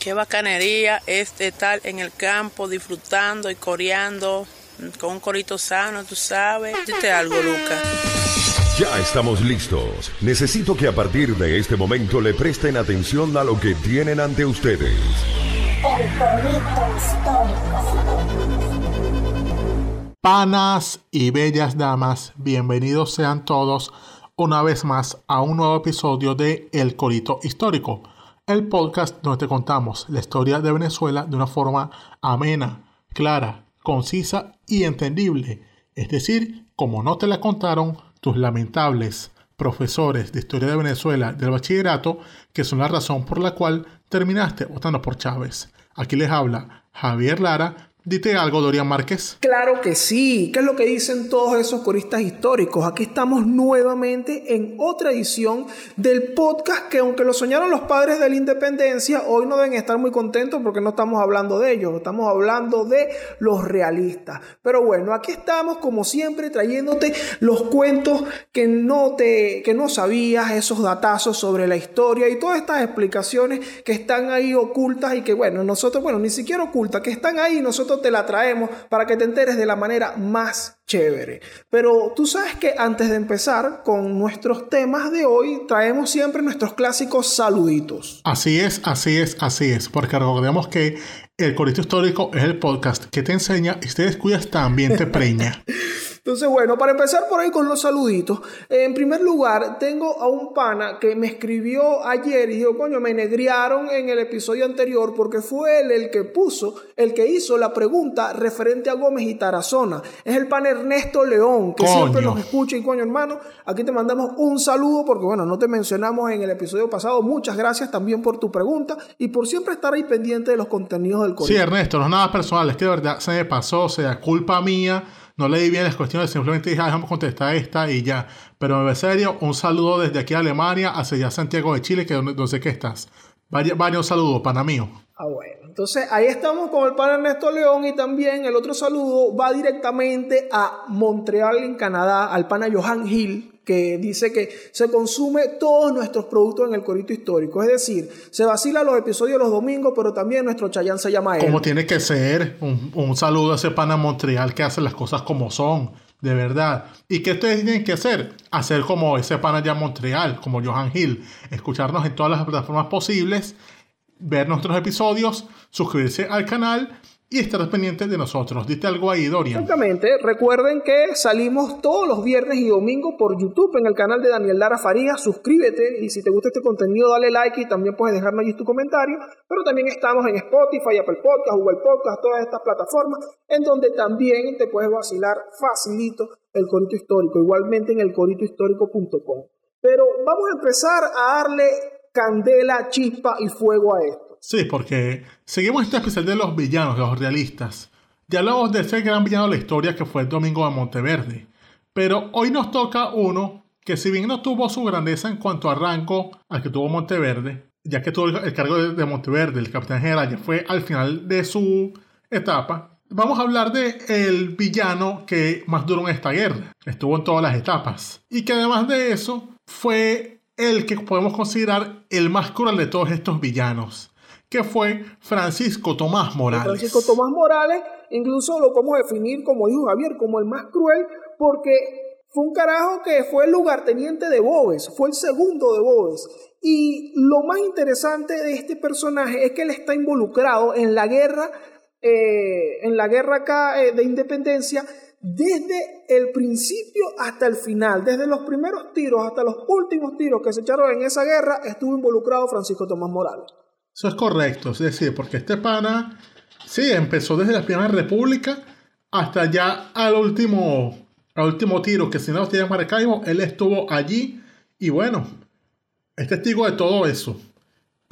Qué bacanería es estar en el campo disfrutando y coreando con un corito sano, tú sabes. Dite algo, Lucas. Ya estamos listos. Necesito que a partir de este momento le presten atención a lo que tienen ante ustedes. Panas y bellas damas, bienvenidos sean todos una vez más a un nuevo episodio de El Corito Histórico el podcast donde te contamos la historia de Venezuela de una forma amena, clara, concisa y entendible. Es decir, como no te la contaron tus lamentables profesores de historia de Venezuela del bachillerato, que son la razón por la cual terminaste votando por Chávez. Aquí les habla Javier Lara Dite algo, Dorian Márquez. Claro que sí. ¿Qué es lo que dicen todos esos coristas históricos? Aquí estamos nuevamente en otra edición del podcast que aunque lo soñaron los padres de la independencia, hoy no deben estar muy contentos porque no estamos hablando de ellos, estamos hablando de los realistas. Pero bueno, aquí estamos como siempre trayéndote los cuentos que no te que no sabías, esos datazos sobre la historia y todas estas explicaciones que están ahí ocultas y que bueno, nosotros bueno, ni siquiera ocultas, que están ahí nosotros te la traemos para que te enteres de la manera más chévere. Pero tú sabes que antes de empezar con nuestros temas de hoy, traemos siempre nuestros clásicos saluditos. Así es, así es, así es, porque recordemos que el Corito Histórico es el podcast que te enseña y te descuidas también te preña. Entonces, bueno, para empezar por ahí con los saluditos, en primer lugar, tengo a un pana que me escribió ayer y dijo, coño, me negriaron en el episodio anterior porque fue él el que puso, el que hizo la pregunta referente a Gómez y Tarazona. Es el pana Ernesto León, que siempre nos escucha y coño, hermano, aquí te mandamos un saludo porque, bueno, no te mencionamos en el episodio pasado. Muchas gracias también por tu pregunta y por siempre estar ahí pendiente de los contenidos del correo. Sí, Ernesto, no es nada personal, es que de verdad se me pasó, o sea, culpa mía no leí bien las cuestiones, simplemente dije, ah, déjame contestar esta y ya. Pero en serio, un saludo desde aquí a Alemania hacia Santiago de Chile, que donde, sé que estás. Varios, saludos, pana mío. Ah, bueno. Entonces ahí estamos con el pan Ernesto León y también el otro saludo va directamente a Montreal, en Canadá, al pana Johan Hill, que dice que se consume todos nuestros productos en el corito histórico. Es decir, se vacila los episodios los domingos, pero también nuestro Chayán se llama él. Como tiene que ser. Un, saludo a ese pana Montreal que hace las cosas como son. De verdad. ¿Y qué ustedes tienen que hacer? Hacer como ese pana allá Montreal, como Johan Hill. Escucharnos en todas las plataformas posibles. Ver nuestros episodios. Suscribirse al canal y estar pendiente de nosotros. Dite algo ahí, Dorian. Exactamente. Recuerden que salimos todos los viernes y domingos por YouTube en el canal de Daniel Lara Farías. Suscríbete y si te gusta este contenido, dale like y también puedes dejarnos allí tu comentario. Pero también estamos en Spotify, Apple Podcast, Google Podcast, todas estas plataformas en donde también te puedes vacilar facilito el corito histórico. Igualmente en el coritohistórico.com. Pero vamos a empezar a darle candela, chispa y fuego a esto. Sí, porque seguimos este especial de los villanos, de los realistas. Ya hablamos de ese gran villano de la historia que fue el Domingo de Monteverde. Pero hoy nos toca uno que si bien no tuvo su grandeza en cuanto a rango al que tuvo Monteverde, ya que tuvo el cargo de, Monteverde, el capitán general, ya fue al final de su etapa, vamos a hablar de el villano que más duró en esta guerra. Estuvo en todas las etapas. Y que además de eso, fue el que podemos considerar el más cruel de todos estos villanos que fue Francisco Tomás Morales. Francisco Tomás Morales, incluso lo podemos definir, como dijo Javier, como el más cruel, porque fue un carajo que fue el lugarteniente de Boves, fue el segundo de Boves. Y lo más interesante de este personaje es que él está involucrado en la guerra, eh, en la guerra acá eh, de independencia, desde el principio hasta el final, desde los primeros tiros hasta los últimos tiros que se echaron en esa guerra, estuvo involucrado Francisco Tomás Morales. Eso es correcto, es decir, porque este pana, sí, empezó desde la Primera República hasta ya al último, al último tiro, que si no tiene Maracaibo, él estuvo allí y bueno, es testigo de todo eso.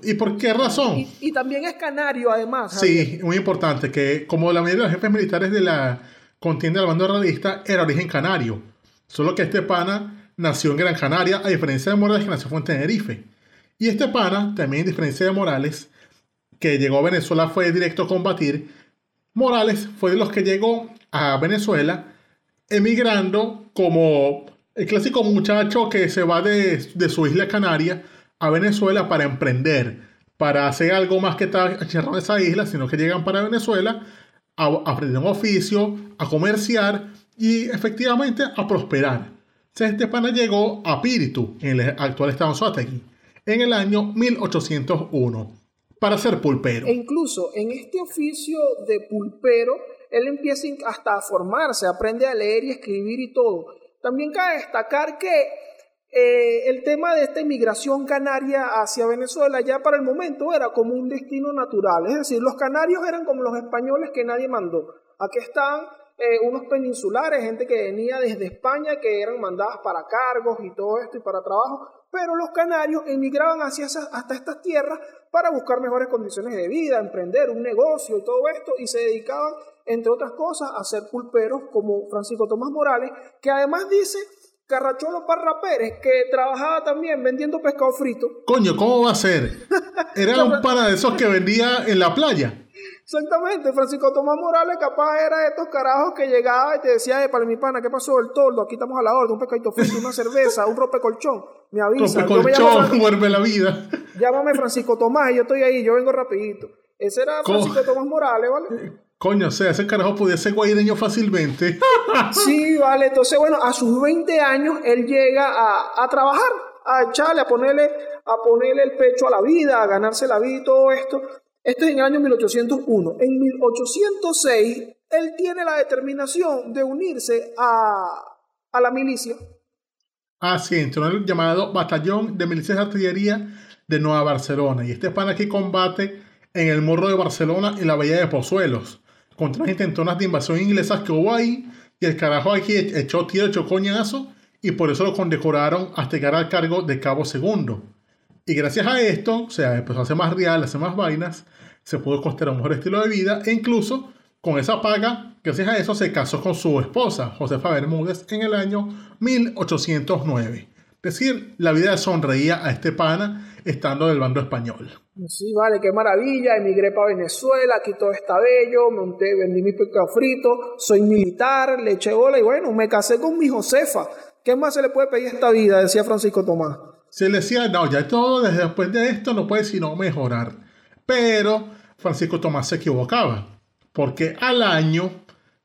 ¿Y por qué razón? Y, también es canario, además. Sí, muy importante, que como la mayoría de los jefes militares de la contienda del bando realista era origen canario. Solo que este pana nació en Gran Canaria, a diferencia de Morales que nació en Tenerife. Y este pana, también en diferencia de Morales, que llegó a Venezuela fue directo a combatir, Morales fue de los que llegó a Venezuela emigrando como el clásico muchacho que se va de, su isla canaria a Venezuela para emprender, para hacer algo más que estar en esa isla, sino que llegan para Venezuela a, aprender un oficio, a comerciar y efectivamente a prosperar. este pana llegó a Píritu, en el actual estado Suátegui, en el año 1801, para ser pulpero. E incluso en este oficio de pulpero, él empieza hasta a formarse, aprende a leer y escribir y todo. También cabe destacar que eh, el tema de esta inmigración canaria hacia Venezuela ya para el momento era como un destino natural. Es decir, los canarios eran como los españoles que nadie mandó. Aquí están eh, unos peninsulares, gente que venía desde España, que eran mandadas para cargos y todo esto y para trabajo, pero los canarios emigraban hacia hasta estas tierras para buscar mejores condiciones de vida, emprender un negocio y todo esto, y se dedicaban, entre otras cosas, a ser pulperos como Francisco Tomás Morales, que además dice Carracholo Parra Pérez, que trabajaba también vendiendo pescado frito. Coño, ¿cómo va a ser? Era un pana de esos que vendía en la playa. Exactamente, Francisco Tomás Morales capaz era de estos carajos que llegaba y te decía, eh, para mi pana, ¿qué pasó? El toldo, aquí estamos a la orden, un pescadito frito, una cerveza, un colchón. Me avisa. colchón, vuelve la vida. Llámame Francisco Tomás y yo estoy ahí, yo vengo rapidito. Ese era Francisco Tomás Morales, ¿vale? Coño, o sea, ese carajo podía ser guaireño fácilmente. sí, vale. Entonces, bueno, a sus 20 años él llega a, a, trabajar, a echarle, a ponerle, a ponerle el pecho a la vida, a ganarse la vida y todo esto. Esto es en el año 1801. En 1806, él tiene la determinación de unirse a, a la milicia. Ah, sí, entró en el llamado Batallón de Milicias de Artillería de Nueva Barcelona. Y este pan aquí combate en el Morro de Barcelona y la Bahía de Pozuelos contra las intentonas de invasión inglesas que hubo ahí, y el carajo aquí echó tiro, echó coñazo, y por eso lo condecoraron hasta llegar al cargo de cabo segundo. Y gracias a esto, o sea, empezó a hacer más real, a hacer más vainas, se pudo costear un mejor estilo de vida, e incluso con esa paga, gracias a eso se casó con su esposa, Josefa Bermúdez, en el año 1809. Es decir, la vida sonreía a este pana estando del bando español. Sí, vale, qué maravilla. Emigré para Venezuela, aquí todo está bello, monté, vendí mi pescado frito, soy militar, le eché bola y bueno, me casé con mi Josefa. ¿Qué más se le puede pedir a esta vida? Decía Francisco Tomás. Se le decía, no, ya todo desde después de esto no puede sino mejorar. Pero Francisco Tomás se equivocaba, porque al año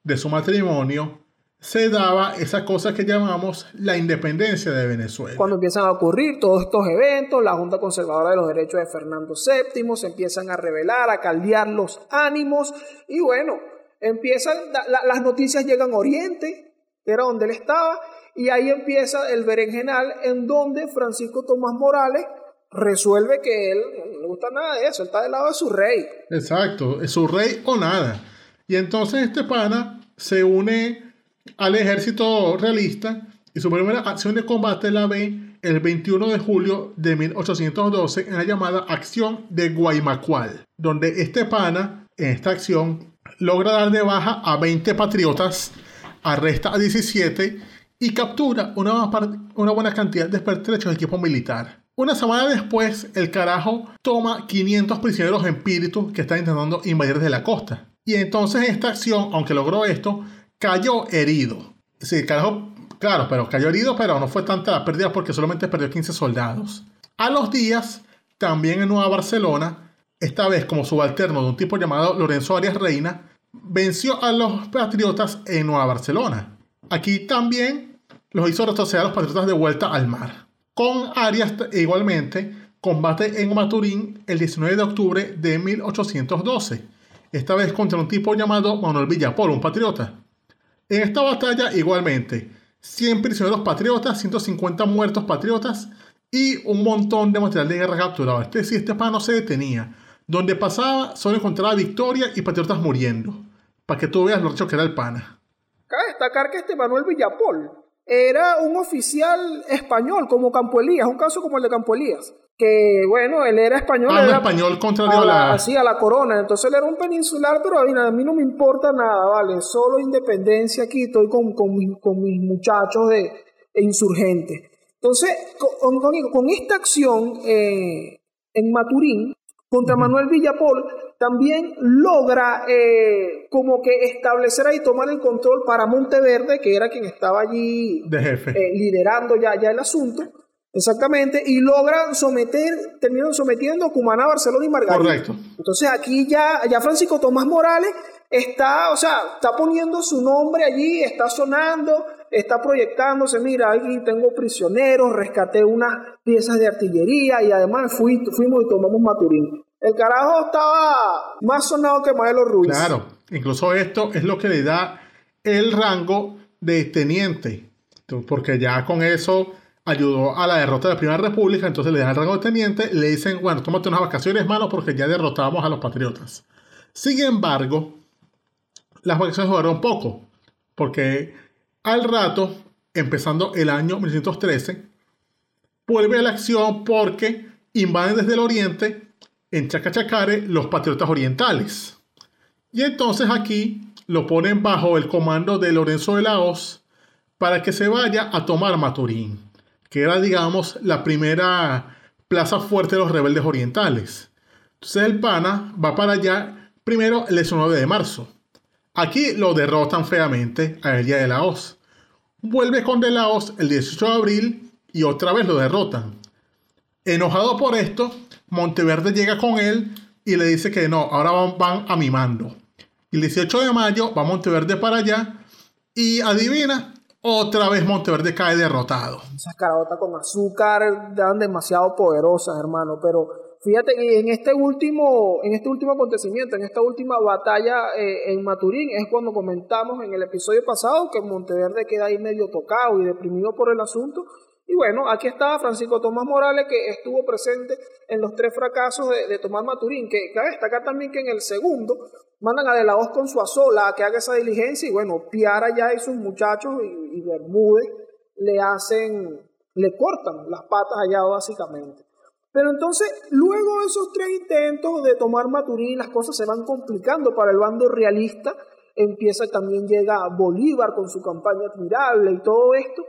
de su matrimonio, se daba esa cosa que llamamos la independencia de Venezuela. Cuando empiezan a ocurrir todos estos eventos, la Junta Conservadora de los Derechos de Fernando VII se empiezan a revelar, a caldear los ánimos y bueno, empiezan, las noticias llegan a Oriente, que era donde él estaba, y ahí empieza el berenjenal en donde Francisco Tomás Morales resuelve que él no le gusta nada de eso, él está del lado de su rey. Exacto, es su rey o nada. Y entonces este pana se une al ejército realista y su primera acción de combate la ve el 21 de julio de 1812 en la llamada Acción de Guaymacual, donde este pana, en esta acción, logra dar de baja a 20 patriotas, arresta a 17 y captura una, buena cantidad de pertrechos de equipo militar. Una semana después, el carajo toma 500 prisioneros en espíritu que están intentando invadir desde la costa. Y entonces esta acción, aunque logró esto, cayó herido. Sí, carajo, claro, pero cayó herido, pero no fue tanta la pérdida porque solamente perdió 15 soldados. A los días, también en Nueva Barcelona, esta vez como subalterno de un tipo llamado Lorenzo Arias Reina, venció a los patriotas en Nueva Barcelona. Aquí también los hizo retroceder a los patriotas de vuelta al mar. Con Arias igualmente combate en Maturín el 19 de octubre de 1812, esta vez contra un tipo llamado Manuel Villapol, un patriota. En esta batalla, igualmente, 100 prisioneros patriotas, 150 muertos patriotas y un montón de material de guerra capturado. Este sí, este no se detenía. Donde pasaba, solo encontraba victoria y patriotas muriendo. Para que tú veas lo hecho que era el pana. Cabe destacar que este Manuel Villapol era un oficial español, como Campo Elías, un caso como el de Campo Elías que bueno, él era español. Ah, era español contrario a la... Así, a la corona. Entonces él era un peninsular, pero a mí, no me importa nada, ¿vale? Solo independencia aquí, estoy con, con, mis muchachos de, insurgentes. Entonces, con, con, esta acción eh, en Maturín, contra Manuel Villapol, también logra eh, como que establecer ahí, tomar el control para Monteverde, que era quien estaba allí de jefe. Eh, liderando ya, ya el asunto Exactamente, y logran someter, terminan sometiendo a Cumaná, Barcelona y Margarita. Correcto. Entonces aquí ya, ya Francisco Tomás Morales está, o sea, está poniendo su nombre allí, está sonando, está proyectándose, mira, aquí tengo prisioneros, rescaté unas piezas de artillería y además fui, fuimos y tomamos Maturín. El carajo estaba más sonado que Maelo Ruiz. Claro, incluso esto es lo que le da el rango de teniente, porque ya con eso ayudó a la derrota de la Primera República, entonces le dan el rango de teniente, le dicen, bueno, tómate unas vacaciones, mano, porque ya derrotamos a los patriotas. Sin embargo, las vacaciones duraron poco, porque al rato, empezando el año 1913, vuelve a la acción porque invaden desde el oriente, en Chacachacare, los patriotas orientales. Y entonces aquí lo ponen bajo el comando de Lorenzo de la Hoz para que se vaya a tomar Maturín, que era, digamos, la primera plaza fuerte de los rebeldes orientales. Entonces el pana va para allá primero el 19 de marzo. Aquí lo derrotan feamente a el día de la Hoz. Vuelve con De la Hoz el 18 de abril y otra vez lo derrotan. Enojado por esto, Monteverde llega con él y le dice que no, ahora van, a mi mando. Y el 18 de mayo va Monteverde para allá y adivina, otra vez Monteverde cae derrotado. Esas carabotas con azúcar dan demasiado poderosas, hermano, pero fíjate que en este último, en este último acontecimiento, en esta última batalla eh, en Maturín, es cuando comentamos en el episodio pasado que Monteverde queda ahí medio tocado y deprimido por el asunto. Y bueno, aquí estaba Francisco Tomás Morales, que estuvo presente en los tres fracasos de, Tomás Maturín, que cabe destacar también que en el segundo mandan a De la Hoz con su asola a que haga esa diligencia, y bueno, Piara ya y sus muchachos y, y Bermúdez le hacen, le cortan las patas allá básicamente. Pero entonces, luego de esos tres intentos de tomar Maturín, las cosas se van complicando para el bando realista. Empieza también llega Bolívar con su campaña admirable y todo esto.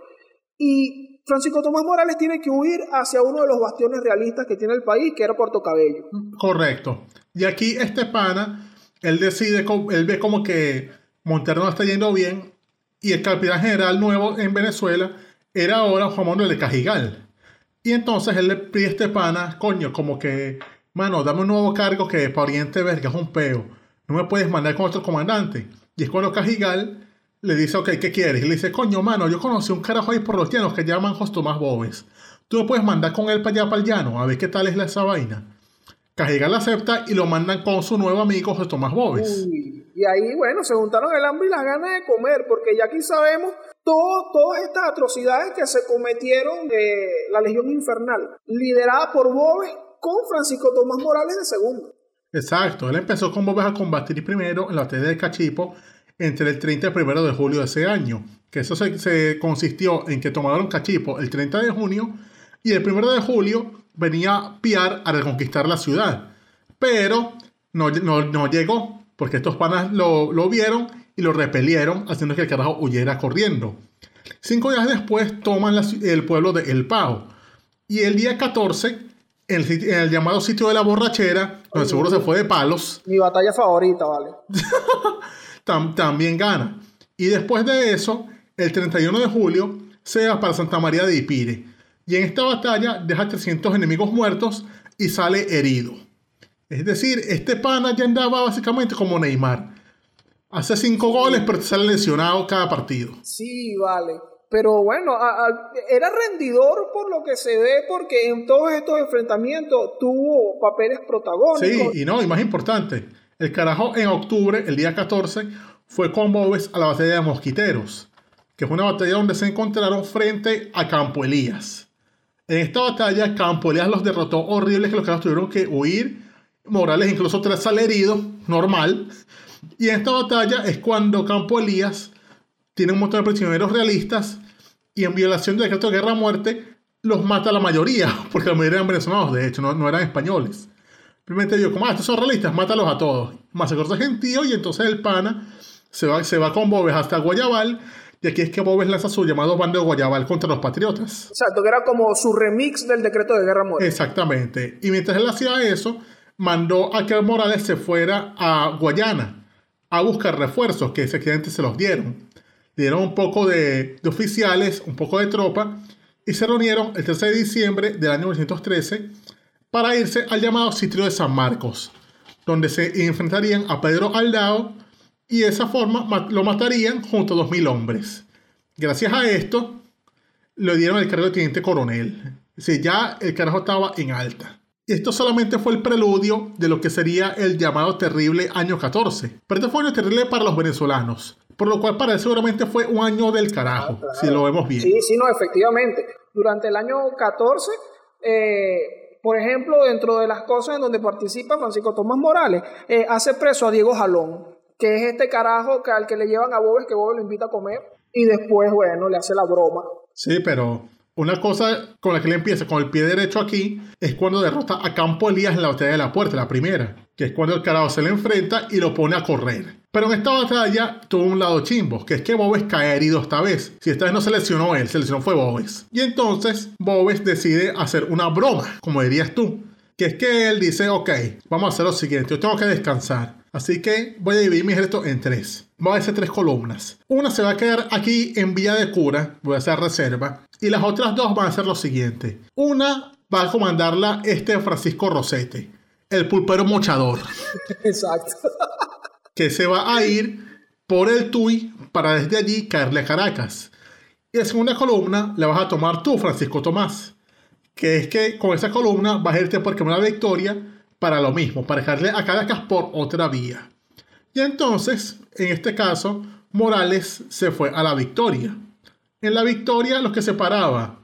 Y Francisco Tomás Morales tiene que huir hacia uno de los bastiones realistas que tiene el país, que era Puerto Cabello. Correcto. Y aquí este pana, él decide, él ve como que Montero no está yendo bien y el capitán general nuevo en Venezuela era ahora Juan Manuel de Cajigal. Y entonces él le pide a este pana, coño, como que, mano, dame un nuevo cargo que para Oriente Verga es un peo. No me puedes mandar con otro comandante. Y es cuando Cajigal le dice, ok, ¿qué quieres? Y le dice, coño, mano, yo conocí un carajo ahí por los llanos que llaman José Tomás Bobes. Tú me puedes mandar con él para allá, para el llano, a ver qué tal es esa vaina. Cajigal acepta y lo mandan con su nuevo amigo José Tomás Bobes. y ahí, bueno, se juntaron el hambre y las ganas de comer, porque ya aquí sabemos todas estas atrocidades que se cometieron de la Legión Infernal, liderada por Bobes con Francisco Tomás Morales de segundo. Exacto, él empezó con Bobes a combatir primero en la batalla de Cachipo entre el 30 y el 1 de julio de ese año, que eso se, consistió en que tomaron Cachipo el 30 de junio y el 1 de julio venía Piar a reconquistar la ciudad, pero no, no, llegó porque estos panas lo, lo vieron y lo repelieron, haciendo que el carajo huyera corriendo. Cinco días después toman el pueblo de El Pao. Y el día 14, en el, llamado sitio de la borrachera, donde seguro se fue de palos. Mi batalla favorita, vale. también gana. Y después de eso, el 31 de julio, se va para Santa María de Ipire. Y en esta batalla deja 300 enemigos muertos y sale herido. Es decir, este pana ya andaba básicamente como Neymar Hace cinco goles, pero sale lesionado cada partido. Sí, vale. Pero bueno, era rendidor por lo que se ve, porque en todos estos enfrentamientos tuvo papeles protagónicos. Sí, y no, y más importante, el carajo en octubre, el día 14, fue con Bobes a la batalla de Mosquiteros, que fue una batalla donde se encontraron frente a Campo Elías. En esta batalla, Campo Elías los derrotó horribles, que los carajos tuvieron que huir. Morales incluso tras sale herido, normal. Y en esta batalla es cuando Campo Elías tiene un montón de prisioneros realistas y en violación del decreto de guerra a muerte los mata la mayoría, porque la mayoría eran venezolanos, de hecho, no, eran españoles. Simplemente digo, como, ah, estos son realistas, mátalos a todos. Más corta gentío y entonces el pana se va, se va con Bobes hasta Guayabal y aquí es que Bobes lanza su llamado bando de Guayabal contra los patriotas. Exacto, que era como su remix del decreto de guerra muerte. Exactamente. Y mientras él hacía eso, mandó a que Morales se fuera a Guayana a buscar refuerzos que efectivamente se los dieron. dieron un poco de, oficiales, un poco de tropa y se reunieron el 13 de diciembre del año 1913 para irse al llamado sitio de San Marcos, donde se enfrentarían a Pedro Aldao y de esa forma lo matarían junto a 2.000 hombres. Gracias a esto, le dieron el cargo de teniente coronel. Es ya el carajo estaba en alta. Esto solamente fue el preludio de lo que sería el llamado terrible año 14. Pero este fue un año terrible para los venezolanos. Por lo cual para él seguramente fue un año del carajo, ah, si lo vemos bien. Sí, sí, no, efectivamente. Durante el año 14, eh, por ejemplo, dentro de las cosas en donde participa Francisco Tomás Morales, eh, hace preso a Diego Jalón, que es este carajo que, al que le llevan a Bobes, que Bobes lo invita a comer, y después, bueno, le hace la broma. Sí, pero una cosa con la que le empieza con el pie derecho aquí es cuando derrota a Campo Elías en la batalla de la puerta, la primera, que es cuando el carajo se le enfrenta y lo pone a correr. Pero en esta batalla tuvo un lado chimbo, que es que Bobes cae herido esta vez. Si esta vez no se lesionó él, se lesionó fue Bobes. Y entonces Bobes decide hacer una broma, como dirías tú, que es que él dice, ok, vamos a hacer lo siguiente, yo tengo que descansar. Así que voy a dividir mi ejército en tres. Voy a hacer tres columnas. Una se va a quedar aquí en Villa de Cura, voy a hacer reserva. Y las otras dos van a hacer lo siguiente. Una va a comandarla este Francisco Rosete, el pulpero mochador. Exacto. que se va a ir por el Tuy para desde allí caerle a Caracas. Y la segunda columna la vas a tomar tú, Francisco Tomás. Que es que con esa columna vas a irte por una victoria para lo mismo, para dejarle a Caracas por otra vía. Y entonces, en este caso, Morales se fue a la victoria. En la victoria, lo que separaba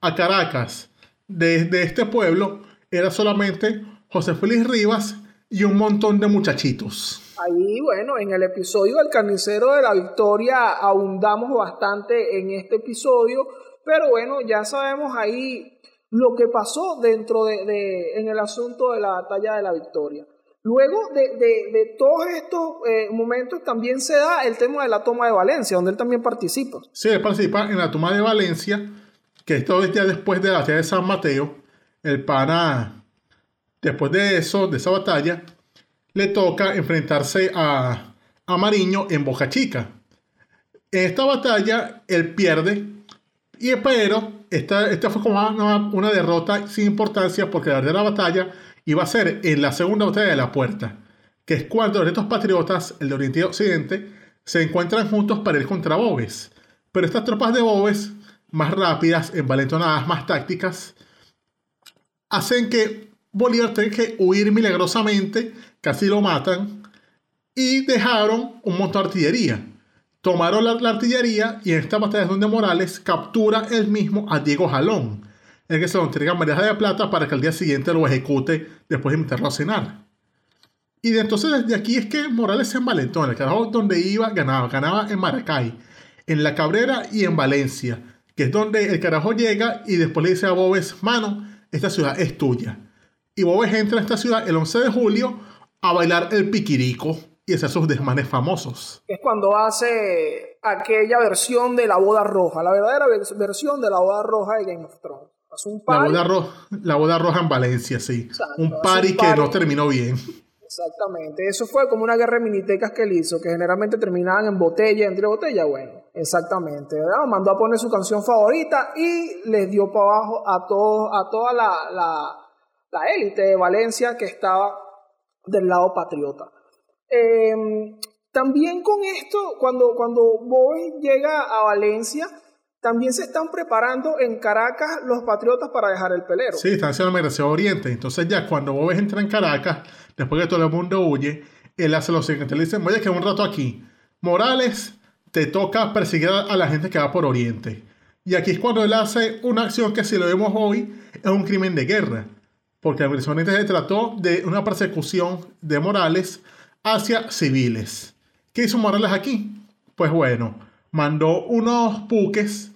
a Caracas de, de este pueblo era solamente José Félix Rivas y un montón de muchachitos. Ahí, bueno, en el episodio del carnicero de la victoria ahondamos bastante en este episodio, pero bueno, ya sabemos ahí lo que pasó dentro de, en el asunto de la batalla de la victoria. Luego de, todos estos eh, momentos también se da el tema de la toma de Valencia, donde él también participa. Sí, él participa en la toma de Valencia, que esto es ya después de la batalla de San Mateo. El pana, después de eso, de esa batalla, le toca enfrentarse a, a Mariño en Boca Chica. En esta batalla, él pierde, y pero esta, esta fue como una, derrota sin importancia porque la verdadera batalla iba a ser en la segunda batalla de la puerta, que es cuando estos patriotas, el de Oriente y Occidente, se encuentran juntos para ir contra Bobes. Pero estas tropas de Bobes, más rápidas, envalentonadas, más tácticas, hacen que Bolívar tenga que huir milagrosamente, casi lo matan, y dejaron un montón de artillería. Tomaron la, artillería y en esta batalla donde Morales captura el mismo a Diego Jalón, el que se lo entrega a de Plata para que al día siguiente lo ejecute después de meterlo a cenar. Y de entonces desde aquí es que Morales se envalentó. En el carajo donde iba, ganaba. Ganaba en Maracay, en La Cabrera y en Valencia, que es donde el carajo llega y después le dice a Bobes, mano, esta ciudad es tuya. Y entra a esta ciudad el 11 de julio a bailar el piquirico y hacer sus desmanes famosos. Es cuando hace aquella versión de la boda roja, la verdadera versión de la boda roja de Game of Thrones. la, boda roja, la boda roja en Valencia, sí. un party que no terminó bien. Exactamente. Eso fue como una guerra de minitecas que él hizo, que generalmente terminaban en botella, entre botella, bueno. Exactamente. Mandó a poner su canción favorita y les dio para abajo a, todos, a toda la, la, la élite de Valencia que estaba del lado patriota. Em, también con esto, cuando, cuando Boy llega a Valencia, también se están preparando en Caracas los patriotas para dejar el pelero. Sí, están haciendo migración oriente. Entonces ya cuando Boves entra en Caracas, después que todo el mundo huye, él hace lo siguiente. Le dicen, voy a quedar un rato aquí. Morales, te toca perseguir a la gente que va por oriente. Y aquí es cuando él hace una acción que si lo vemos hoy es un crimen de guerra. Porque la migración se trató de una persecución de Morales hacia civiles. ¿Qué hizo Morales aquí? Pues bueno, mandó unos buques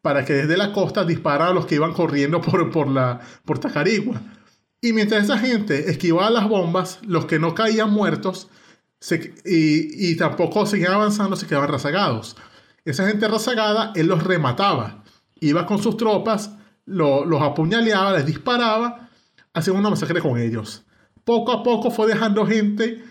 para que desde la costa dispararan a los que iban corriendo por, por, la, por Tacarigua. Y mientras esa gente esquivaba las bombas, los que no caían muertos y, tampoco seguían avanzando se quedaban rezagados. Esa gente rezagada, él los remataba. Iba con sus tropas, los apuñaleaba, les disparaba, hacía una masacre con ellos. Poco a poco fue dejando gente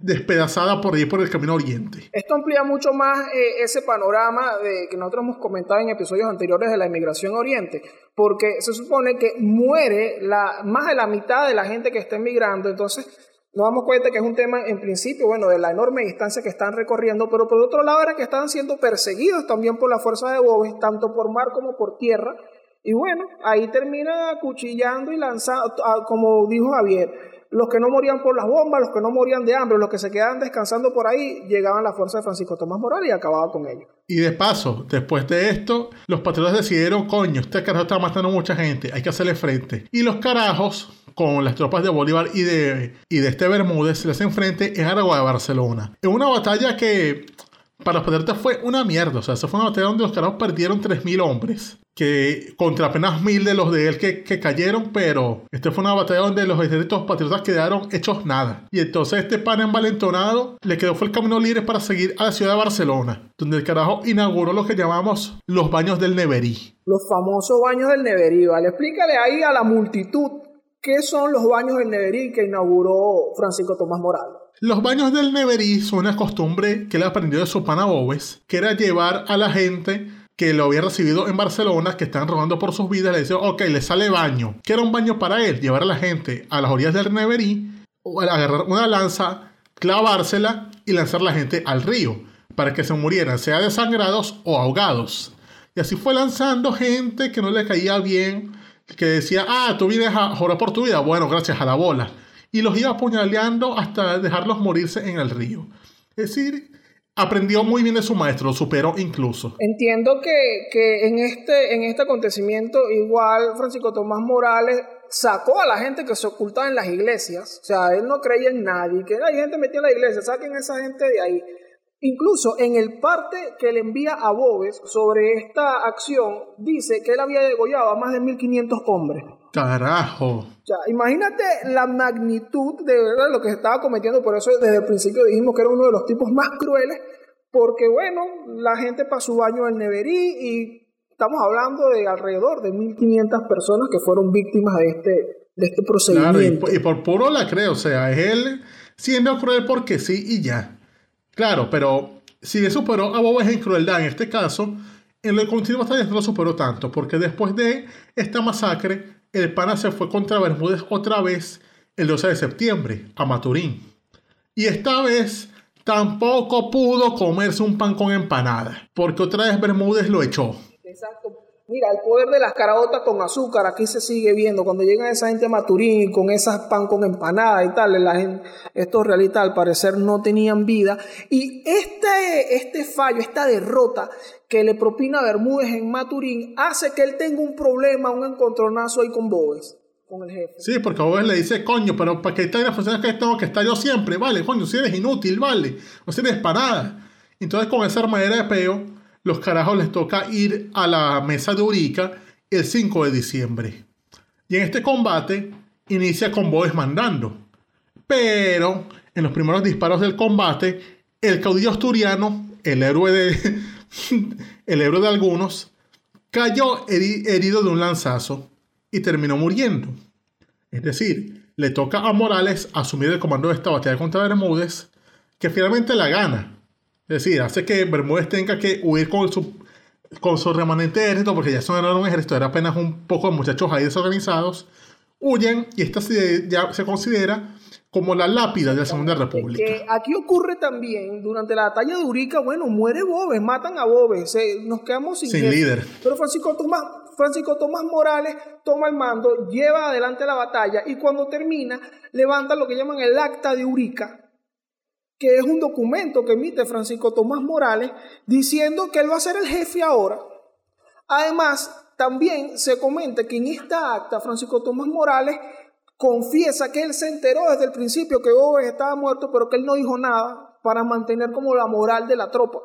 despedazada por ahí por el camino oriente. Esto amplía mucho más eh, ese panorama de, que nosotros hemos comentado en episodios anteriores de la inmigración oriente, porque se supone que muere la, más de la mitad de la gente que está emigrando, entonces nos damos cuenta que es un tema en principio, bueno, de la enorme distancia que están recorriendo, pero por otro lado era que estaban siendo perseguidos también por la fuerza de Bobes, tanto por mar como por tierra, y bueno, ahí termina cuchillando y lanzando, como dijo Javier, los que no morían por las bombas, los que no morían de hambre, los que se quedaban descansando por ahí, llegaban a la fuerza de Francisco Tomás Morales y acababa con ellos. Y de paso, después de esto, los patriotas decidieron, coño, este carajo está matando a mucha gente, hay que hacerle frente. Y los carajos, con las tropas de Bolívar y de, y de este Bermúdez, se les hacen frente en Aragua de Barcelona. En una batalla que para los patriotas fue una mierda. O sea, esa fue una batalla donde los carajos perdieron 3.000 hombres. Que contra apenas 1.000 de los de él que, que, cayeron. Pero esta fue una batalla donde los ejércitos patriotas quedaron hechos nada. Y entonces este pan envalentonado le quedó fue el camino libre para seguir a la ciudad de Barcelona. Donde el carajo inauguró lo que llamamos los baños del Neverí. Los famosos baños del Neverí. Vale, explícale ahí a la multitud qué son los baños del Neverí que inauguró Francisco Tomás Morales. Los baños del Neverí son una costumbre que él aprendió de su pana Bobes, que era llevar a la gente que lo había recibido en Barcelona, que estaban robando por sus vidas, le decía, ok, le sale baño. ¿Qué era un baño para él? Llevar a la gente a las orillas del Neverí, agarrar una lanza, clavársela y lanzar la gente al río, para que se murieran, sea desangrados o ahogados. Y así fue lanzando gente que no le caía bien, que decía, ah, tú vienes a jurar por tu vida. Bueno, gracias a la bola y los iba apuñaleando hasta dejarlos morirse en el río. Es decir, aprendió muy bien de su maestro, superó incluso. Entiendo que, que en, este, en este acontecimiento igual Francisco Tomás Morales sacó a la gente que se ocultaba en las iglesias, o sea, él no creía en nadie, que hay gente metida en la iglesia, saquen a esa gente de ahí. Incluso en el parte que le envía a Bobes sobre esta acción, dice que él había degollado a más de 1500 hombres. Carajo. O imagínate la magnitud de ¿verdad? lo que se estaba cometiendo. Por eso desde el principio dijimos que era uno de los tipos más crueles. Porque bueno, la gente pasó baño en Neverí y estamos hablando de alrededor de 1.500 personas que fueron víctimas de este, de este procedimiento. Claro, y, por, puro la creo. O sea, es él siendo cruel porque sí y ya. Claro, pero si le superó a Bob en crueldad en este caso, en el continuo batalla no lo superó tanto. Porque después de esta masacre el pana se fue contra Bermúdez otra vez el 12 de septiembre a Maturín. Y esta vez tampoco pudo comerse un pan con empanada, porque otra vez Bermúdez lo echó. Mira, el poder de las caraotas con azúcar aquí se sigue viendo. Cuando llega esa gente a Maturín con esas pan con empanada y tal, la gente, estos realistas al parecer no tenían vida. Y este, este fallo, esta derrota que le propina Bermúdez en Maturín hace que él tenga un problema, un encontronazo ahí con Bobes. Con el jefe. Sí, porque Bobes le dice, coño, pero para que esté las funciones que tengo que estar yo siempre, vale, coño, si eres inútil, vale, o si eres parada. Entonces, con esa armadera de peo, los carajos les toca ir a la mesa de Urica el 5 de diciembre. Y en este combate inicia con Boes mandando. Pero en los primeros disparos del combate, el caudillo asturiano, el héroe de, el héroe de algunos, cayó herido de un lanzazo y terminó muriendo. Es decir, le toca a Morales asumir el comando de esta batalla contra Bermúdez, que finalmente la gana. Es decir, hace que Bermúdez tenga que huir con su, con su remanente ejército, porque ya son un ejército, era apenas un poco de muchachos ahí desorganizados. Huyen y esta ya se considera como la lápida de la Segunda República. aquí ocurre también, durante la batalla de Urica, bueno, muere Bobes, matan a Bobes, nos quedamos sin, sin líder. Pero Francisco Tomás, Francisco Tomás Morales toma el mando, lleva adelante la batalla y cuando termina, levanta lo que llaman el acta de Urica, que es un documento que emite Francisco Tomás Morales diciendo que él va a ser el jefe ahora. Además, también se comenta que en esta acta Francisco Tomás Morales confiesa que él se enteró desde el principio que Gómez estaba muerto, pero que él no dijo nada para mantener como la moral de la tropa.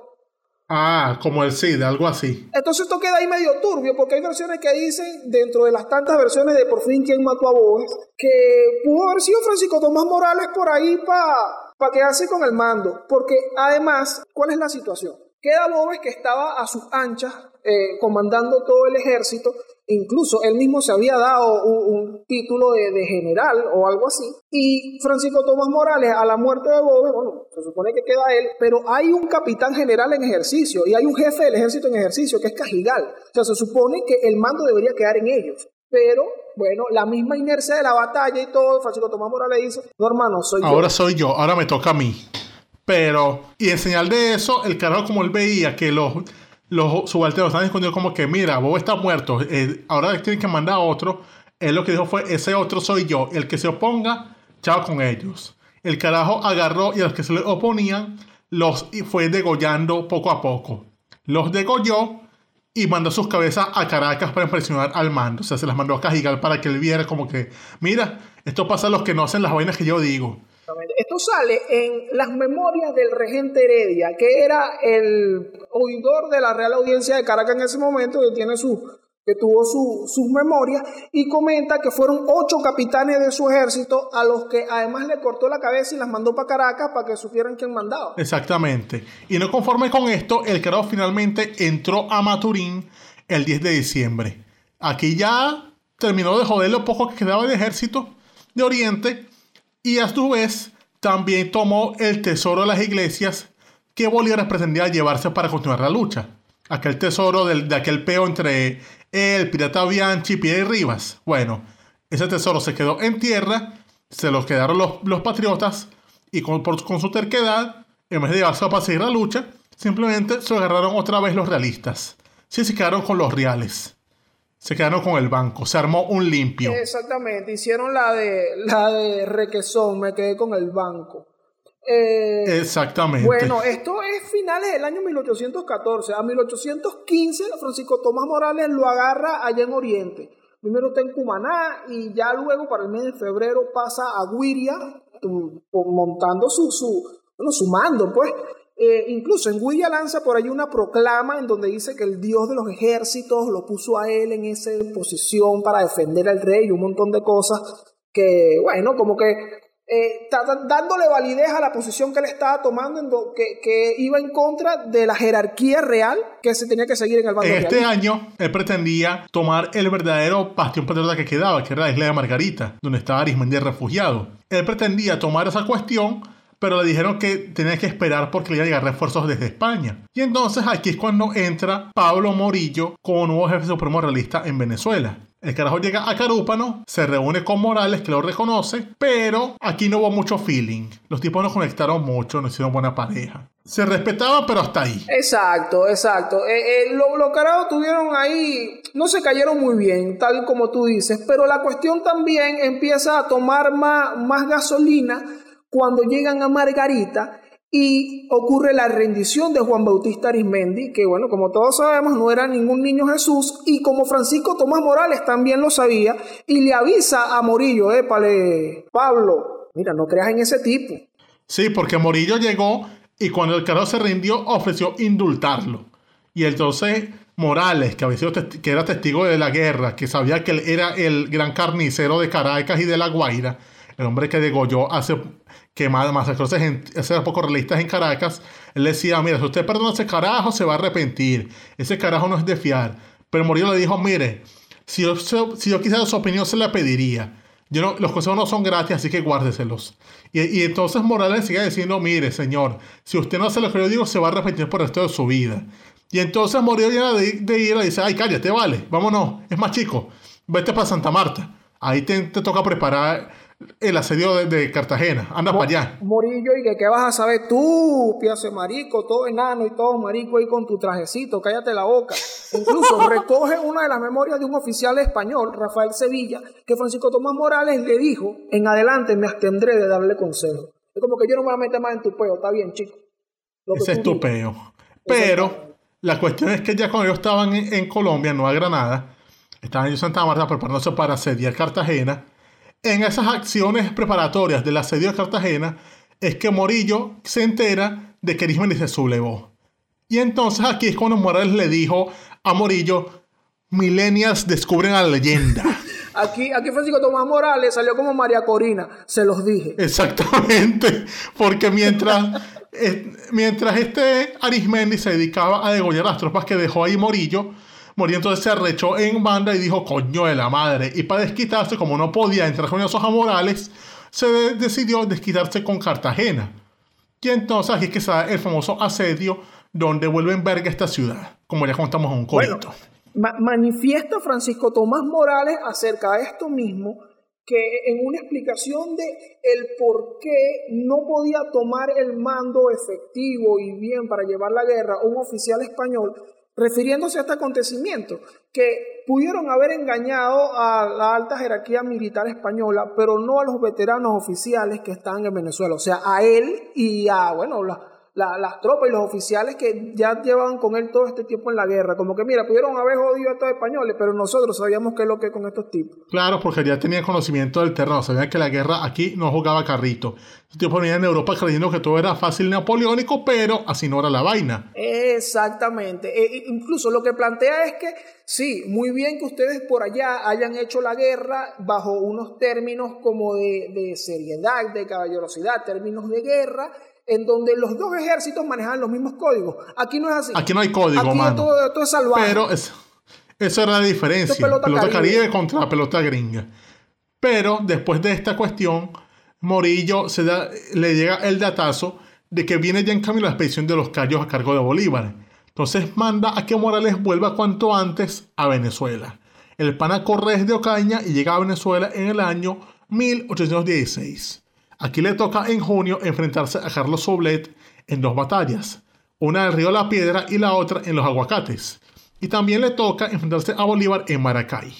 Ah, como el CID, algo así. Entonces esto queda ahí medio turbio, porque hay versiones que dicen, dentro de las tantas versiones de por fin quién mató a Gómez, que pudo haber sido Francisco Tomás Morales por ahí para para quedarse con el mando, porque además, ¿cuál es la situación? Queda Bobes que estaba a sus anchas, eh, comandando todo el ejército, Incluso él mismo se había dado un, título de, general o algo así. Y Francisco Tomás Morales, a la muerte de Bobe, bueno, se supone que queda él, pero hay un capitán general en ejercicio y hay un jefe del ejército en ejercicio que es Cajigal. O sea, se supone que el mando debería quedar en ellos. Pero, bueno, la misma inercia de la batalla y todo, Francisco Tomás Morales dice, no hermano, soy yo. Ahora soy yo, ahora me toca a mí. Pero, y en señal de eso, el carajo como él veía que los los subalternos están escondidos como que, mira, Bob está muerto, eh, ahora tienen que mandar a otro. Él lo que dijo fue, ese otro soy yo, el que se oponga, chao con ellos. El carajo agarró y a los que se le oponían los fue degollando poco a poco. Los degolló y mandó sus cabezas a Caracas para impresionar al mando. O sea, se las mandó a Cajigal para que él viera como que, mira, esto pasa a los que no hacen las vainas que yo digo. Esto sale en las memorias del regente Heredia, que era el oidor de la Real Audiencia de Caracas en ese momento, que tiene su, que tuvo su, sus memorias, y comenta que fueron ocho capitanes de su ejército a los que además le cortó la cabeza y las mandó para Caracas para que supieran quién mandaba. Exactamente. Y no conforme con esto, el carajo finalmente entró a Maturín el 10 de diciembre. Aquí ya terminó de joder lo poco que quedaba del ejército de Oriente y a su vez también tomó el tesoro de las iglesias que Bolívar pretendía llevarse para continuar la lucha. Aquel tesoro de aquel peo entre el pirata Bianchi y Pierre Rivas. Bueno, ese tesoro se quedó en tierra, se los quedaron los, patriotas y con, con su terquedad, en vez de llevarse para seguir la lucha, simplemente se agarraron otra vez los realistas. Sí, se quedaron con los reales se quedaron con el banco, se armó un limpio. Exactamente, hicieron la de la de Requesón, me quedé con el banco. Eh, Exactamente. Bueno, esto es finales del año 1814. A 1815 Francisco Tomás Morales lo agarra allá en Oriente. Primero está en Cumaná y ya luego para el mes de febrero pasa a Guiria montando su, su, bueno, su mando, pues. Eh, incluso en Guilla lanza por ahí una proclama en donde dice que el dios de los ejércitos lo puso a él en esa posición para defender al rey y un montón de cosas que, bueno, como que eh, dándole validez a la posición que él estaba tomando, en que, que, iba en contra de la jerarquía real que se tenía que seguir en el bando. Este año, él pretendía tomar el verdadero bastión patriota que quedaba, que era la isla de Margarita, donde estaba Arismendi refugiado. Él pretendía tomar esa cuestión pero le dijeron que tenía que esperar porque le iban a llegar refuerzos desde España. Y entonces aquí es cuando entra Pablo Morillo como nuevo jefe supremo realista en Venezuela. El carajo llega a Carúpano, se reúne con Morales, que lo reconoce, pero aquí no hubo mucho feeling. Los tipos no conectaron mucho, no hicieron buena pareja. Se respetaban, pero hasta ahí. Exacto, exacto. Eh, eh, los carajos tuvieron ahí, no se cayeron muy bien, tal como tú dices, pero la cuestión también empieza a tomar más, más gasolina cuando llegan a Margarita y ocurre la rendición de Juan Bautista Arismendi, que bueno, como todos sabemos, no era ningún niño Jesús, y como Francisco Tomás Morales también lo sabía, y le avisa a Morillo, épale, Pablo, mira, no creas en ese tipo. Sí, porque Morillo llegó y cuando el carro se rindió ofreció indultarlo. Y entonces Morales, que, había sido que era testigo de la guerra, que sabía que él era el gran carnicero de Caracas y de La Guaira, el hombre que degolló hace que masacró ese poco realistas en Caracas, él decía, mira, si usted perdona ese carajo, se va a arrepentir. Ese carajo no es de fiar. Pero Morillo le dijo, mire, si yo, si yo quisiera su opinión, se la pediría. Yo no, los consejos no son gratis, así que guárdeselos. Y, y entonces Morales sigue diciendo, mire, señor, si usted no hace lo que yo digo, se va a arrepentir por el resto de su vida. Y entonces Morillo ya de, de ir y dice, ay, cállate, vale, vámonos, es más chico, vete para Santa Marta. Ahí te, te toca preparar el asedio de, Cartagena. Anda para allá. Morillo, y que qué vas a saber tú, piace marico, todo enano y todo marico ahí con tu trajecito, cállate la boca. Incluso recoge una de las memorias de un oficial español, Rafael Sevilla, que Francisco Tomás Morales le dijo, en adelante me abstendré de darle consejo. Es como que yo no me voy a meter más en tu peo, está bien, chico. Ese es tu peo. Pero la cuestión es que ya cuando ellos estaban en, en Colombia, en Nueva Granada, estaban en Santa Marta preparándose para asediar Cartagena, en esas acciones preparatorias del asedio de Cartagena es que Morillo se entera de que Arismendi se sublevó. Y entonces aquí es cuando Morales le dijo a Morillo, millennials descubren a la leyenda. Aquí, aquí Francisco Tomás Morales salió como María Corina, se los dije. Exactamente, porque mientras, eh, mientras este Arismendi se dedicaba a degollar las tropas que dejó ahí Morillo, Morillo entonces se arrechó en banda y dijo, coño de la madre. Y para desquitarse, como no podía entrar con esos a Morales, se decidió desquitarse con Cartagena. Y entonces aquí es que da el famoso asedio donde vuelven verga esta ciudad, como ya contamos en un corito. manifiesta Francisco Tomás Morales acerca de esto mismo, que en una explicación de el por qué no podía tomar el mando efectivo y bien para llevar la guerra un oficial español, refiriéndose a este acontecimiento, que pudieron haber engañado a la alta jerarquía militar española, pero no a los veteranos oficiales que están en Venezuela, o sea, a él y a, bueno, la, las tropas y los oficiales que ya llevaban con él todo este tiempo en la guerra. Como que, mira, pudieron haber jodido a estos españoles, pero nosotros sabíamos qué es lo que con estos tipos. Claro, porque ya tenían conocimiento del terreno, sabían que la guerra aquí no jugaba carrito. Estos tipos venían en Europa creyendo que todo era fácil napoleónico, pero así no era la vaina. Exactamente. E, e, incluso lo que plantea es que, sí, muy bien que ustedes por allá hayan hecho la guerra bajo unos términos como de, de seriedad, de caballerosidad, términos de guerra en donde los dos ejércitos manejaban los mismos códigos. Aquí no es así. Aquí no hay código, Aquí Todo, es salvaje. Pero es, esa era la diferencia. Pelota, pelota caribe. contra la pelota gringa. Pero después de esta cuestión, Morillo se da, le llega el datazo de que viene ya en camino la expedición de los Cayos a cargo de Bolívar. Entonces manda a que Morales vuelva cuanto antes a Venezuela. El pana corre desde Ocaña y llega a Venezuela en el año 1816. Aquí le toca en junio enfrentarse a Carlos Soblet en dos batallas, una en el río La Piedra y la otra en los Aguacates. Y también le toca enfrentarse a Bolívar en Maracay.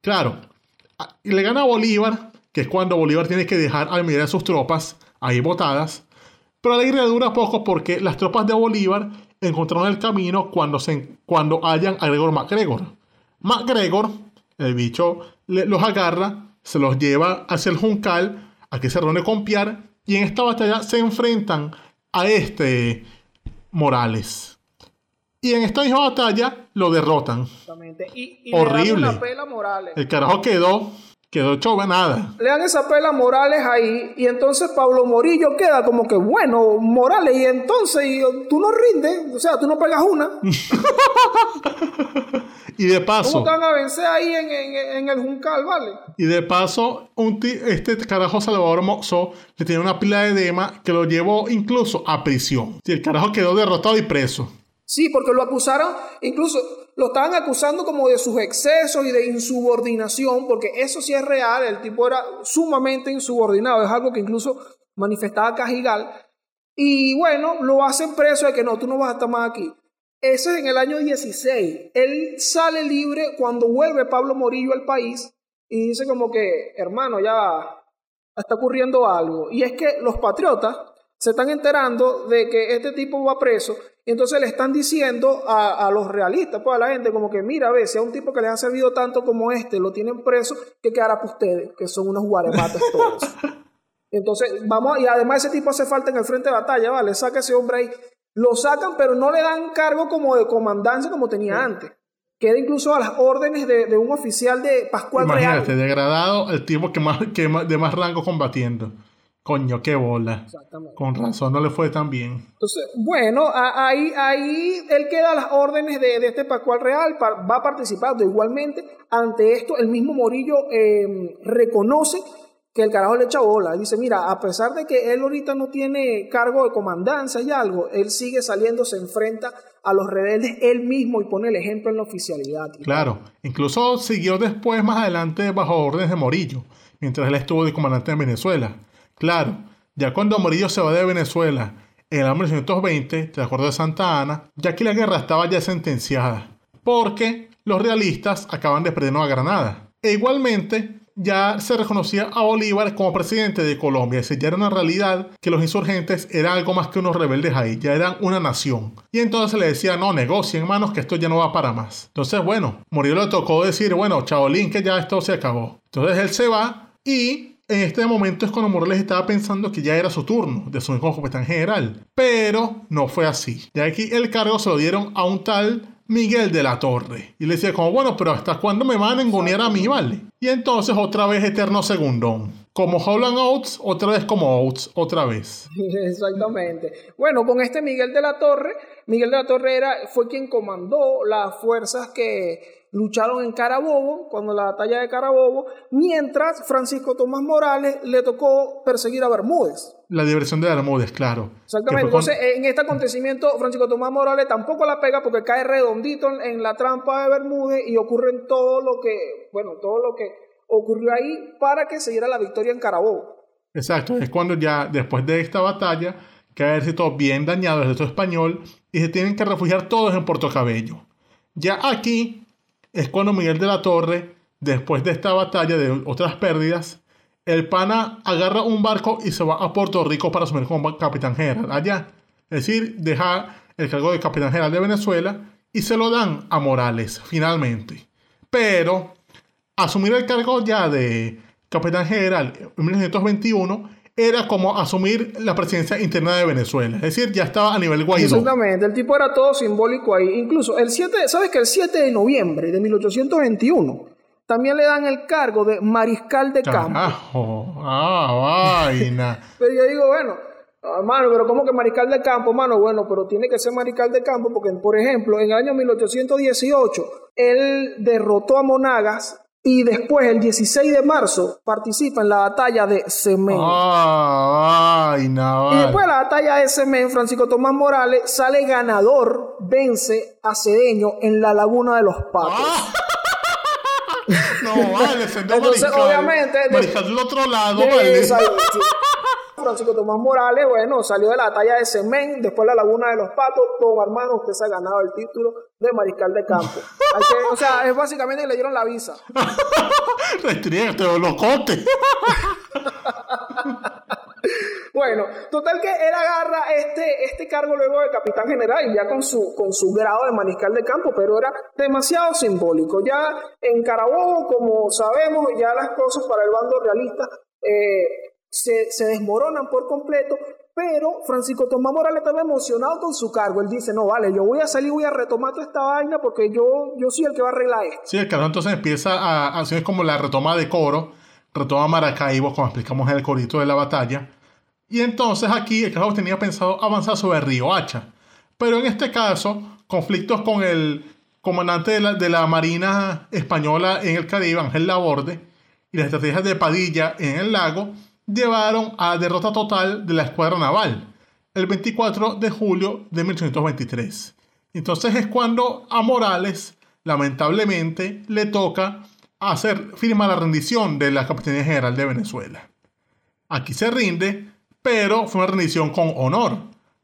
Claro, le gana a Bolívar, que es cuando Bolívar tiene que dejar a la de sus tropas ahí botadas, pero la guerra dura poco porque las tropas de Bolívar encontraron el camino cuando, se, cuando hallan a Gregor MacGregor. MacGregor, el bicho, los agarra, se los lleva hacia el Juncal, Aquí se reúne con Pierre y en esta batalla se enfrentan a este Morales. Y en esta misma batalla lo derrotan. Exactamente. Y, Horrible. Le pela Morales. El carajo quedó, quedó chova nada. Le dan esa pela a Morales ahí. Y entonces Pablo Morillo queda como que, bueno, Morales, y entonces tú no rindes. O sea, tú no pegas una. Y de paso. ¿Cómo te van a vencer ahí en, el Juncal, vale? Y de paso, un este carajo Salvador Mozo le tiene una pila de edema que lo llevó incluso a prisión. Y el carajo quedó derrotado y preso. Sí, porque lo acusaron, incluso lo estaban acusando como de sus excesos y de insubordinación, porque eso sí es real, el tipo era sumamente insubordinado, es algo que incluso manifestaba Cajigal. Y bueno, lo hacen preso de que no, tú no vas a estar más aquí. Eso es en el año 16. Él sale libre cuando vuelve Pablo Morillo al país y dice como que, hermano, ya está ocurriendo algo. Y es que los patriotas se están enterando de que este tipo va preso y entonces le están diciendo a, los realistas, pues a la gente como que, mira, a ver, si a un tipo que les ha servido tanto como este lo tienen preso, ¿qué quedará para ustedes? Que son unos guaremates todos. Entonces, vamos, y además ese tipo hace falta en el frente de batalla, ¿vale? Saca ese hombre ahí lo sacan, pero no le dan cargo como de comandancia como tenía antes. Queda incluso a las órdenes de, un oficial de Pascual Imagínate, degradado el tipo que más, que de más rango combatiendo. Coño, qué bola. Con razón no le fue tan bien. Entonces, bueno, ahí, ahí él queda a las órdenes de, este Pascual Real, va participando igualmente. Ante esto, el mismo Morillo eh, reconoce que el carajo le echa bola. Dice, mira, a pesar de que él ahorita no tiene cargo de comandancia y algo, él sigue saliendo, se enfrenta a los rebeldes él mismo y pone el ejemplo en la oficialidad. Claro, incluso siguió después, más adelante, bajo órdenes de Morillo, mientras él estuvo de comandante en Venezuela. Claro, ya cuando Morillo se va de Venezuela en el año 1920, de acuerdo de Santa Ana, ya que la guerra estaba ya sentenciada, porque los realistas acaban de perder Nueva Granada. E igualmente, ya se reconocía a Bolívar como presidente de Colombia. Es ya era una realidad que los insurgentes eran algo más que unos rebeldes ahí, ya eran una nación. Y entonces le decía, no, negocien, hermanos, que esto ya no va para más. Entonces, bueno, Murillo le tocó decir, bueno, chaolín, que ya esto se acabó. Entonces él se va y en este momento es cuando Morales estaba pensando que ya era su turno de su como capitán general. Pero no fue así. Ya aquí el cargo se lo dieron a un tal Miguel de la Torre. Y le decía como, bueno, pero ¿hasta cuándo me van a engonear a mí, vale? Y entonces otra vez Eterno Segundón. Como Holland Oates, otra vez como Oates, otra vez. Exactamente. Bueno, con este Miguel de la Torre, Miguel de la Torre fue quien comandó las fuerzas que lucharon en Carabobo, cuando la batalla de Carabobo, mientras Francisco Tomás Morales le tocó perseguir a Bermúdez. La diversión de Bermúdez, claro. Exactamente. Entonces, en este acontecimiento, Francisco Tomás Morales tampoco la pega porque cae redondito en la trampa de Bermúdez y ocurre todo lo que, bueno, todo lo que ocurrió ahí para que se diera la victoria en Carabobo. Exacto, es cuando ya después de esta batalla queda el ejército bien dañado, el ejército español, y se tienen que refugiar todos en Puerto Cabello. Ya aquí es cuando Miguel de la Torre, después de esta batalla, de otras pérdidas, el pana agarra un barco y se va a Puerto Rico para asumir como capitán general allá. Es decir, deja el cargo de capitán general de Venezuela y se lo dan a Morales, finalmente. Pero asumir el cargo ya de capitán general en 1921 era como asumir la presidencia interna de Venezuela. Es decir, ya estaba a nivel Guaidó. Exactamente, el tipo era todo simbólico ahí. Incluso el 7, ¿sabes que el 7 de noviembre de 1821 también le dan el cargo de mariscal de campo? Ah, vaina. pero yo digo, bueno, hermano, pero ¿cómo que mariscal de campo, mano? Bueno, pero tiene que ser mariscal de campo porque, por ejemplo, en el año 1818 él derrotó a Monagas y después, el 16 de marzo, participa en la batalla de Semen. Ah, ay, no, y después de la batalla de Semen, Francisco Tomás Morales sale ganador, vence a Cedeño en la Laguna de los Patos. Ah. no, vale, Entonces, obviamente. del otro lado, vale. Francisco Tomás Morales, bueno, salió de la batalla de Semen, después la Laguna de los Patos, todo hermano, usted se ha ganado el título de mariscal de campo. o sea, es básicamente le dieron la visa. Restriégate, locote. bueno, total que él agarra este, este cargo luego de capitán general, ya con su, con su grado de mariscal de campo, pero era demasiado simbólico. Ya en Carabobo, como sabemos, ya las cosas para el bando realista eh, se, desmoronan por completo, pero Francisco Tomás Morales estaba emocionado con su cargo. Él dice, no, vale, yo voy a salir, voy a retomar toda esta vaina porque yo, yo soy el que va a arreglar esto. Sí, el cargo entonces empieza a hacer como la retoma de coro, retoma Maracaibo, como explicamos en el corito de la batalla. Y entonces aquí el cargo tenía pensado avanzar sobre Río Hacha. Pero en este caso, conflictos con el comandante de la, de la Marina Española en el Caribe, Ángel Laborde, y las estrategias de Padilla en el lago, llevaron a derrota total de la escuadra naval el 24 de julio de 1823. Entonces es cuando a Morales, lamentablemente, le toca hacer firma la rendición de la Capitanía General de Venezuela. Aquí se rinde, pero fue una rendición con honor,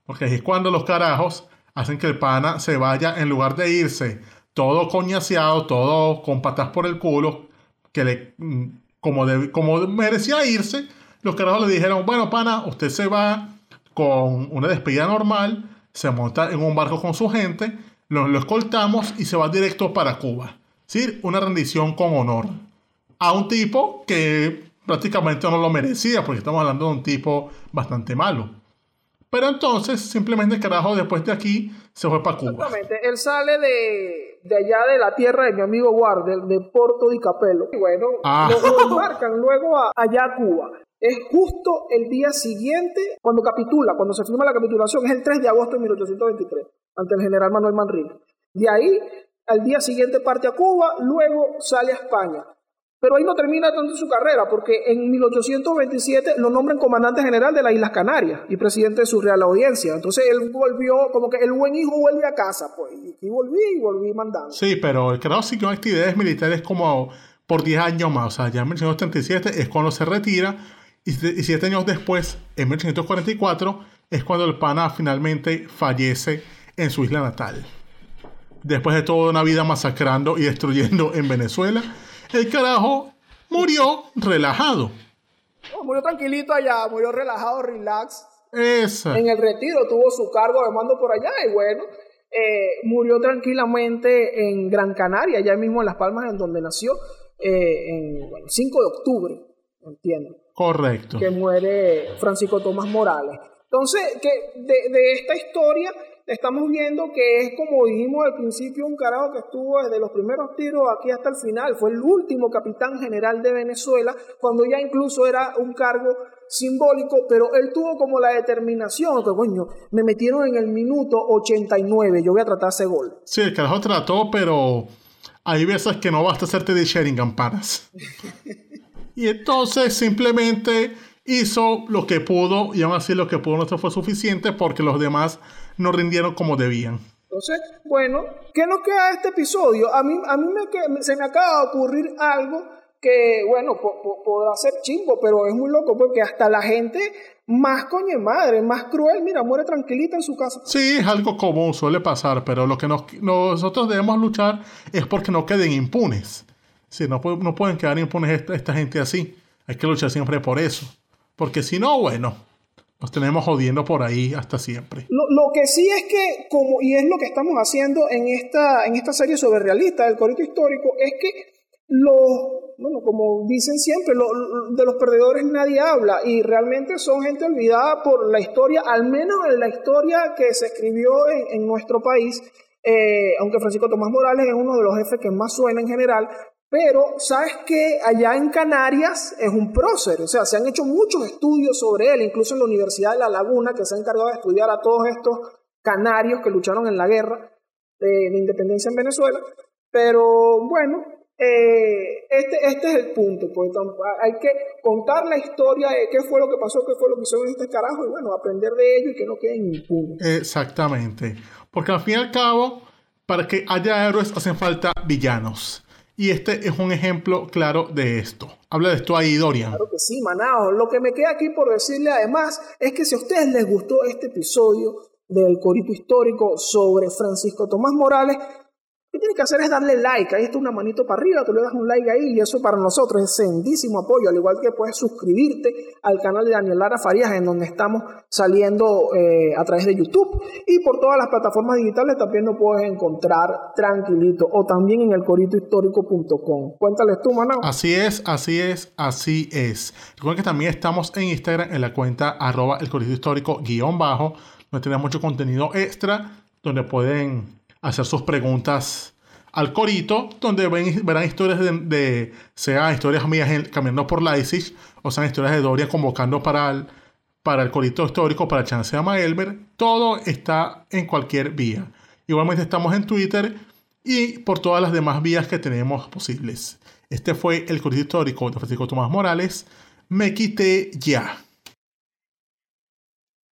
porque es cuando los carajos hacen que el pana se vaya en lugar de irse todo coñaseado, todo con patas por el culo, que le, mm, como, como merecía irse, los carajos le dijeron, bueno, pana, usted se va con una despedida normal, se monta en un barco con su gente, lo, lo escoltamos y se va directo para Cuba. ¿Sí? Una rendición con honor. A un tipo que prácticamente no lo merecía, porque estamos hablando de un tipo bastante malo. Pero entonces, simplemente el carajo después de aquí se fue para Cuba. Exactamente. Él sale de, de, allá de la tierra de mi amigo Guardia, de, Porto di Capello. Y bueno, ah. lo, embarcan luego a, allá a Cuba. Es justo el día siguiente cuando capitula, cuando se firma la capitulación, es el 3 de agosto de 1823, ante el general Manuel Manrique. De ahí, al día siguiente parte a Cuba, luego sale a España. Pero ahí no termina tanto su carrera, porque en 1827 lo nombran comandante general de las Islas Canarias y presidente de su Real Audiencia. Entonces él volvió, como que el buen hijo vuelve a casa, pues, y volví y volví mandando. Sí, pero el creador siguió actividades militares como por 10 años más. O sea, ya en 1837 es cuando se retira y siete años después, en 1844, es cuando el pana finalmente fallece en su isla natal. Después de toda una vida masacrando y destruyendo en Venezuela, el carajo murió relajado. murió tranquilito allá, murió relajado, relax. Esa. En el retiro tuvo su cargo de mando por allá y bueno, eh, murió tranquilamente en Gran Canaria, allá mismo en Las Palmas, en donde nació, eh, en 5 de octubre, entiendo. Correcto. Que muere Francisco Tomás Morales. Entonces, que de, esta historia estamos viendo que es como dijimos al principio, un carajo que estuvo desde los primeros tiros aquí hasta el final. Fue el último capitán general de Venezuela, cuando ya incluso era un cargo simbólico, pero él tuvo como la determinación, que coño, me metieron en el minuto 89, yo voy a tratar ese gol. Sí, el carajo trató, pero hay veces que no basta hacerte de Sheringham, panas. y entonces simplemente hizo lo que pudo y aún así lo que pudo no fue suficiente porque los demás no rindieron como debían. Entonces, bueno, ¿qué nos queda de este episodio? A mí, a mí me, se me acaba de ocurrir algo que, bueno, podrá ser chimbo, pero es muy loco porque hasta la gente más coño madre, más cruel, mira, muere tranquilita en su casa. Sí, es algo común, suele pasar, pero lo que nosotros debemos luchar es porque no queden impunes. Sí, no, no pueden quedar impunes esta, gente así. Hay que luchar siempre por eso. Porque si no, bueno, nos tenemos jodiendo por ahí hasta siempre. Lo, que sí es que, como, y es lo que estamos haciendo en esta, en esta serie sobre realista del corito histórico, es que los, bueno, como dicen siempre, de los perdedores nadie habla y realmente son gente olvidada por la historia, al menos en la historia que se escribió en, nuestro país, eh, aunque Francisco Tomás Morales es uno de los jefes que más suena en general, pero sabes que allá en Canarias es un prócer, o sea, se han hecho muchos estudios sobre él, incluso en la Universidad de La Laguna, que se ha encargado de estudiar a todos estos canarios que lucharon en la guerra de la independencia en Venezuela. Pero bueno, eh, este, este es el punto, pues hay que contar la historia de qué fue lo que pasó, qué fue lo que hizo este carajo y bueno, aprender de ello y que no queden impunes. Exactamente, porque al fin y al cabo, para que haya héroes hacen falta villanos. Y este es un ejemplo claro de esto. Habla de esto ahí, Dorian. Claro que sí, Manao. Lo que me queda aquí por decirle además es que si a ustedes les gustó este episodio del Corito Histórico sobre Francisco Tomás Morales, que hacer es darle like. Ahí está una manito para arriba, tú le das un like ahí y eso para nosotros es sendísimo apoyo. Al igual que puedes suscribirte al canal de Daniel Lara Farías, en donde estamos saliendo eh, a través de YouTube. Y por todas las plataformas digitales también nos puedes encontrar tranquilito. O también en el coritohistórico.com. Cuéntales tú, Manao. Así es, así es, así es. Recuerden que también estamos en Instagram en la cuenta arroba el corito histórico guion bajo, donde tenemos mucho contenido extra, donde pueden hacer sus preguntas al corito, donde verán historias de, sea historias mías caminando por Leipzig, o sean historias de Doria convocando para el, para el corito histórico, para chance de Elber. Todo está en cualquier vía. Igualmente estamos en Twitter y por todas las demás vías que tenemos posibles. Este fue el corito histórico de Francisco Tomás Morales. Me quité ya.